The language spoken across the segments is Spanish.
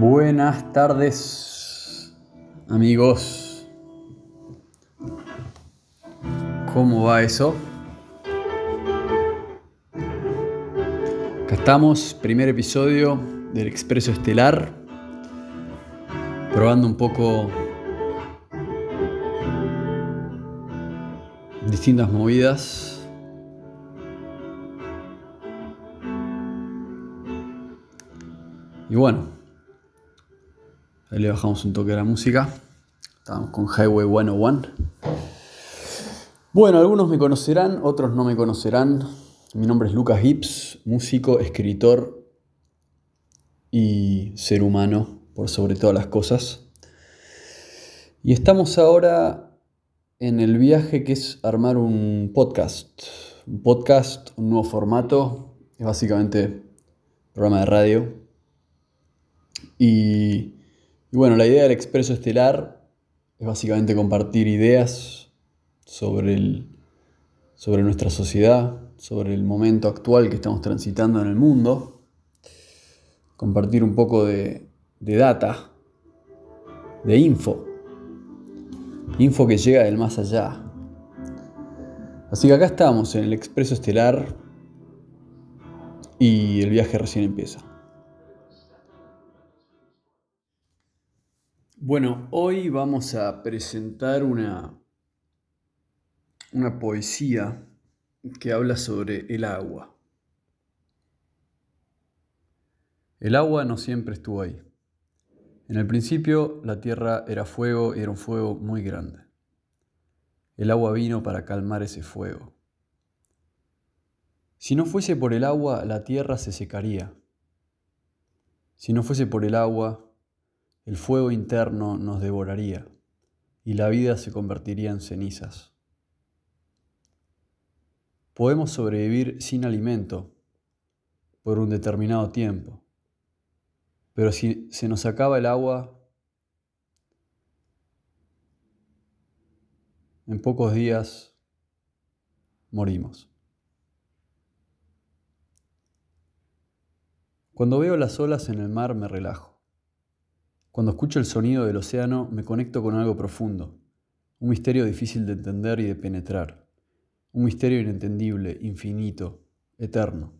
Buenas tardes, amigos. ¿Cómo va eso? Acá estamos, primer episodio del Expreso Estelar, probando un poco distintas movidas. Y bueno, le bajamos un toque a la música. Estamos con Highway 101. Bueno, algunos me conocerán, otros no me conocerán. Mi nombre es Lucas Gibbs, músico, escritor y ser humano por sobre todas las cosas. Y estamos ahora en el viaje que es armar un podcast. Un podcast, un nuevo formato, es básicamente un programa de radio y, bueno, la idea del Expreso Estelar es básicamente compartir ideas sobre, el, sobre nuestra sociedad, sobre el momento actual que estamos transitando en el mundo, compartir un poco de, de data, de info, info que llega del más allá. Así que acá estamos en el Expreso Estelar y el viaje recién empieza. Bueno, hoy vamos a presentar una, una poesía que habla sobre el agua. El agua no siempre estuvo ahí. En el principio la tierra era fuego y era un fuego muy grande. El agua vino para calmar ese fuego. Si no fuese por el agua, la tierra se secaría. Si no fuese por el agua, el fuego interno nos devoraría y la vida se convertiría en cenizas. Podemos sobrevivir sin alimento por un determinado tiempo, pero si se nos acaba el agua, en pocos días morimos. Cuando veo las olas en el mar me relajo. Cuando escucho el sonido del océano me conecto con algo profundo, un misterio difícil de entender y de penetrar, un misterio inentendible, infinito, eterno.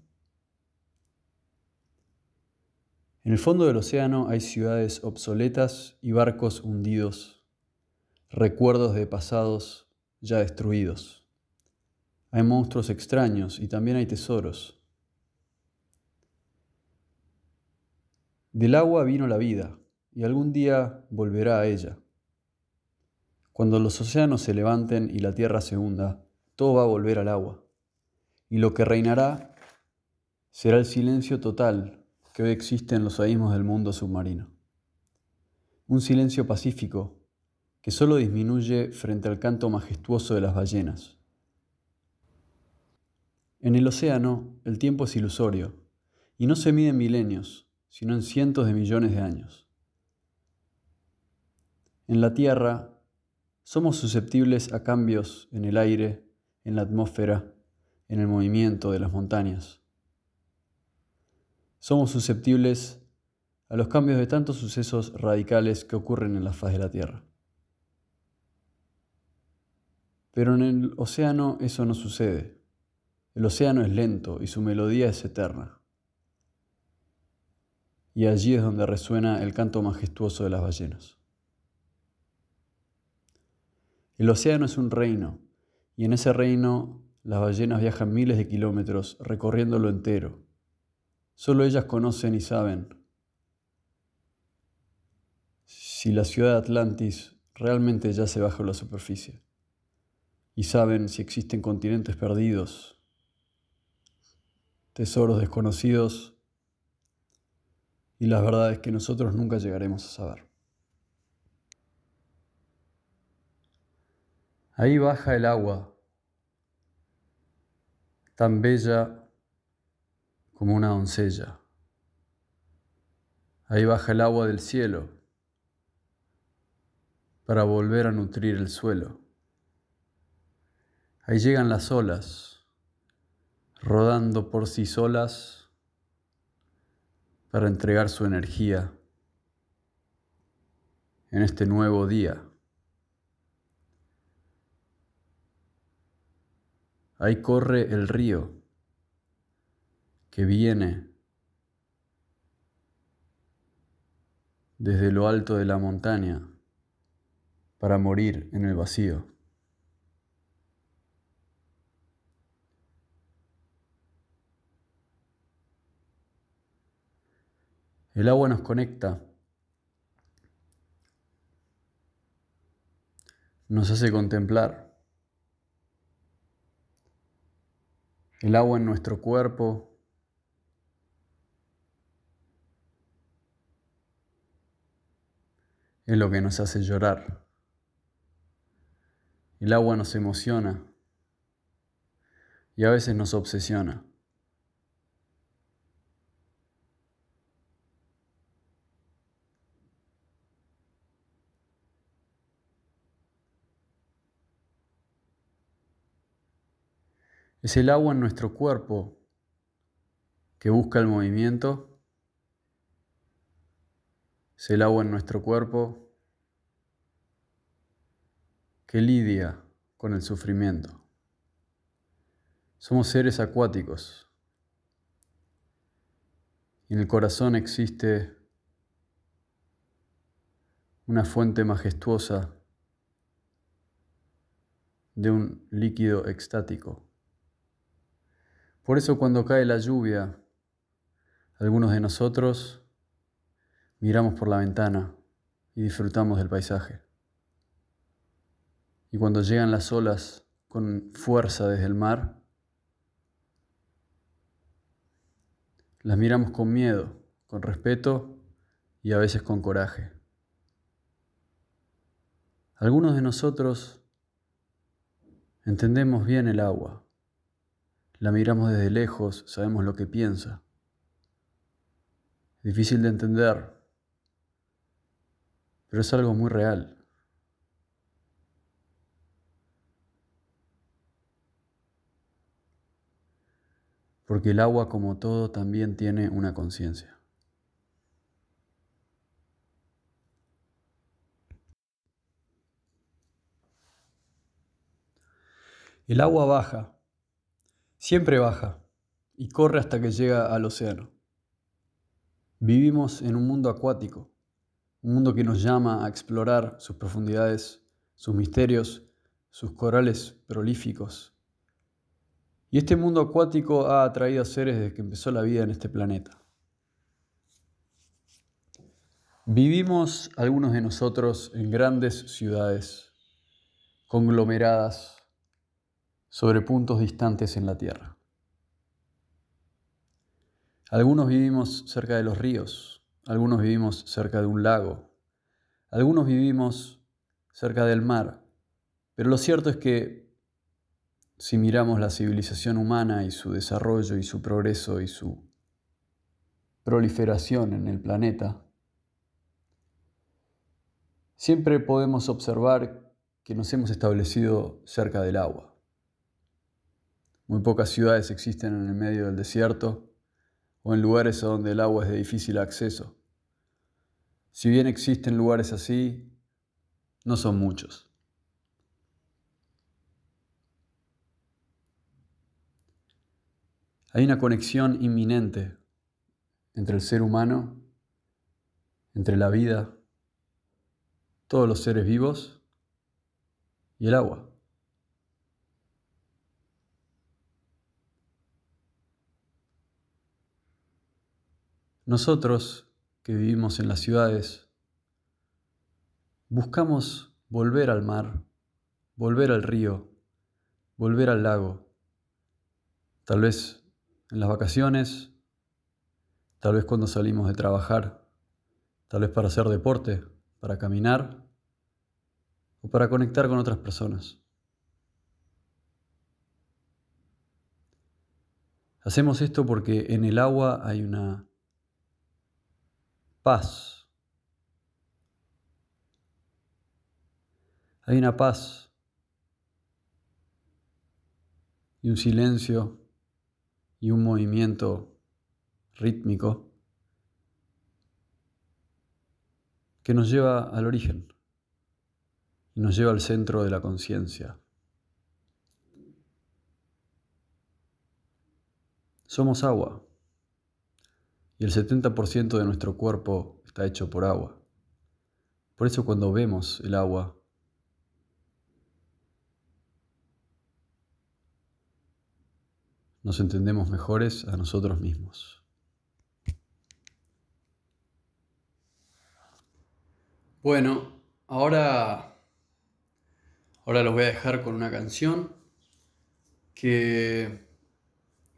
En el fondo del océano hay ciudades obsoletas y barcos hundidos, recuerdos de pasados ya destruidos. Hay monstruos extraños y también hay tesoros. Del agua vino la vida, y algún día volverá a ella. Cuando los océanos se levanten y la tierra se hunda, todo va a volver al agua. Y lo que reinará será el silencio total que hoy existe en los abismos del mundo submarino. Un silencio pacífico que solo disminuye frente al canto majestuoso de las ballenas. En el océano el tiempo es ilusorio y no se mide en milenios, sino en cientos de millones de años. En la Tierra somos susceptibles a cambios en el aire, en la atmósfera, en el movimiento de las montañas. Somos susceptibles a los cambios de tantos sucesos radicales que ocurren en la faz de la Tierra. Pero en el océano eso no sucede. El océano es lento y su melodía es eterna. Y allí es donde resuena el canto majestuoso de las ballenas. El océano es un reino, y en ese reino las ballenas viajan miles de kilómetros recorriéndolo entero. Solo ellas conocen y saben si la ciudad de Atlantis realmente yace bajo la superficie. Y saben si existen continentes perdidos, tesoros desconocidos y las verdades que nosotros nunca llegaremos a saber. Ahí baja el agua, tan bella como una doncella. Ahí baja el agua del cielo para volver a nutrir el suelo. Ahí llegan las olas, rodando por sí solas para entregar su energía en este nuevo día. Ahí corre el río que viene desde lo alto de la montaña para morir en el vacío. El agua nos conecta, nos hace contemplar. El agua en nuestro cuerpo es lo que nos hace llorar. El agua nos emociona y a veces nos obsesiona. Es el agua en nuestro cuerpo que busca el movimiento. Es el agua en nuestro cuerpo que lidia con el sufrimiento. Somos seres acuáticos. Y en el corazón existe una fuente majestuosa de un líquido extático. Por eso cuando cae la lluvia, algunos de nosotros miramos por la ventana y disfrutamos del paisaje. Y cuando llegan las olas con fuerza desde el mar, las miramos con miedo, con respeto y a veces con coraje. Algunos de nosotros entendemos bien el agua la miramos desde lejos, sabemos lo que piensa. Difícil de entender, pero es algo muy real. Porque el agua, como todo, también tiene una conciencia. El agua baja Siempre baja y corre hasta que llega al océano. Vivimos en un mundo acuático, un mundo que nos llama a explorar sus profundidades, sus misterios, sus corales prolíficos. Y este mundo acuático ha atraído a seres desde que empezó la vida en este planeta. Vivimos algunos de nosotros en grandes ciudades, conglomeradas, sobre puntos distantes en la Tierra. Algunos vivimos cerca de los ríos, algunos vivimos cerca de un lago, algunos vivimos cerca del mar, pero lo cierto es que si miramos la civilización humana y su desarrollo y su progreso y su proliferación en el planeta, siempre podemos observar que nos hemos establecido cerca del agua. Muy pocas ciudades existen en el medio del desierto o en lugares donde el agua es de difícil acceso. Si bien existen lugares así, no son muchos. Hay una conexión inminente entre el ser humano, entre la vida, todos los seres vivos y el agua. Nosotros que vivimos en las ciudades, buscamos volver al mar, volver al río, volver al lago, tal vez en las vacaciones, tal vez cuando salimos de trabajar, tal vez para hacer deporte, para caminar o para conectar con otras personas. Hacemos esto porque en el agua hay una paz. Hay una paz y un silencio y un movimiento rítmico que nos lleva al origen y nos lleva al centro de la conciencia. Somos agua y el 70% de nuestro cuerpo está hecho por agua. Por eso cuando vemos el agua, nos entendemos mejores a nosotros mismos. Bueno, ahora, ahora los voy a dejar con una canción que,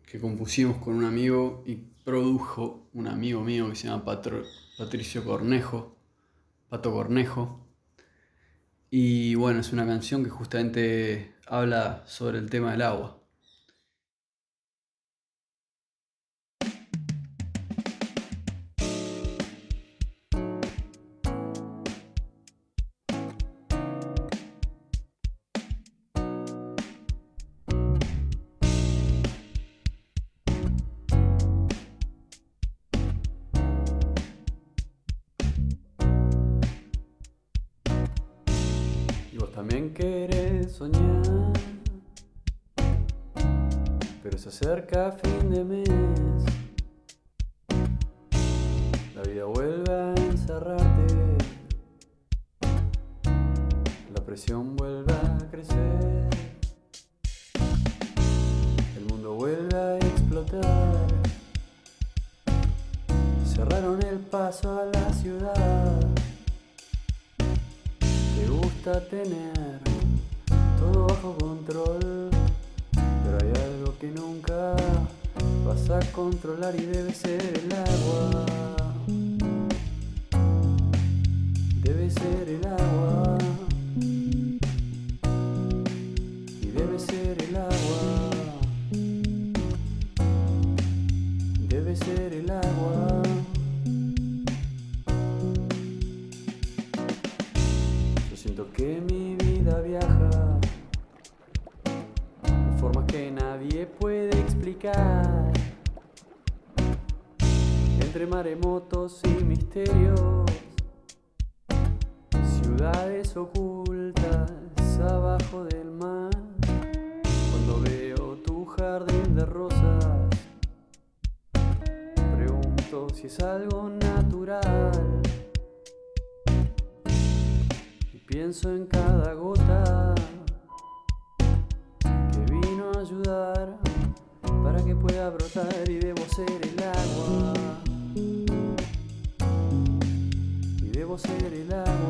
que compusimos con un amigo y produjo un amigo mío que se llama Patricio Cornejo, Pato Cornejo. Y bueno, es una canción que justamente habla sobre el tema del agua. Querés soñar, pero se acerca fin de mes. La vida vuelve a encerrarte, la presión vuelve a crecer, el mundo vuelve a explotar. Cerraron el paso a la ciudad tener todo bajo control, pero hay algo que nunca vas a controlar y debe ser el agua. Debe ser el agua. Que mi vida viaja de formas que nadie puede explicar. Entre maremotos y misterios, ciudades ocultas abajo del mar. Cuando veo tu jardín de rosas, pregunto si es algo natural. Pienso en cada gota que vino a ayudar para que pueda brotar y debo ser el agua. Y debo ser el agua.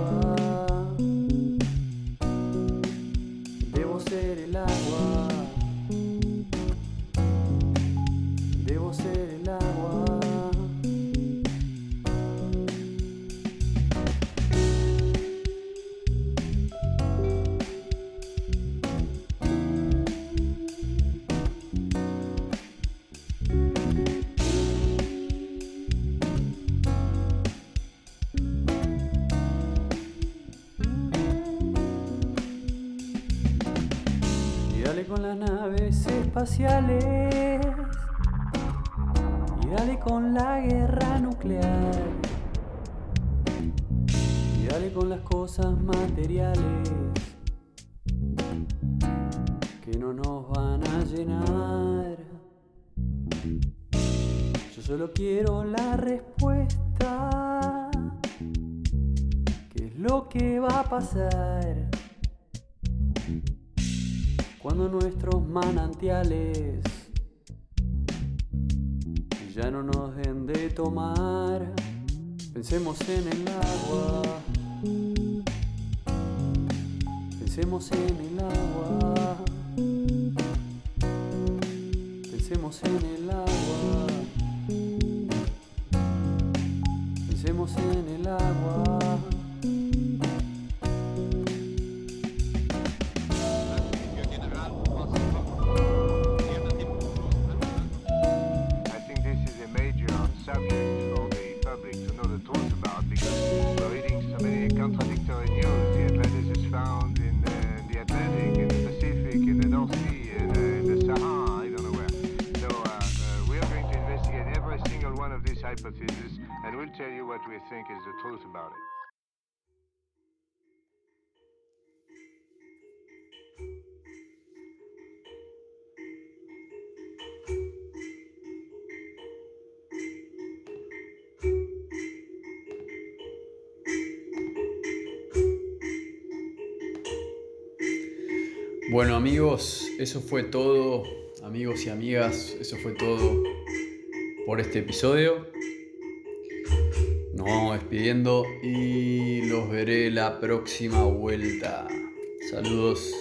Con las naves espaciales y dale con la guerra nuclear y dale con las cosas materiales que no nos van a llenar. Yo solo quiero la respuesta. ¿Qué es lo que va a pasar? Cuando nuestros manantiales ya no nos den de tomar, pensemos en el agua, pensemos en el agua, pensemos en el agua, pensemos en el agua. Bueno amigos, eso fue todo, amigos y amigas, eso fue todo por este episodio. Nos vamos despidiendo y los veré la próxima vuelta. Saludos.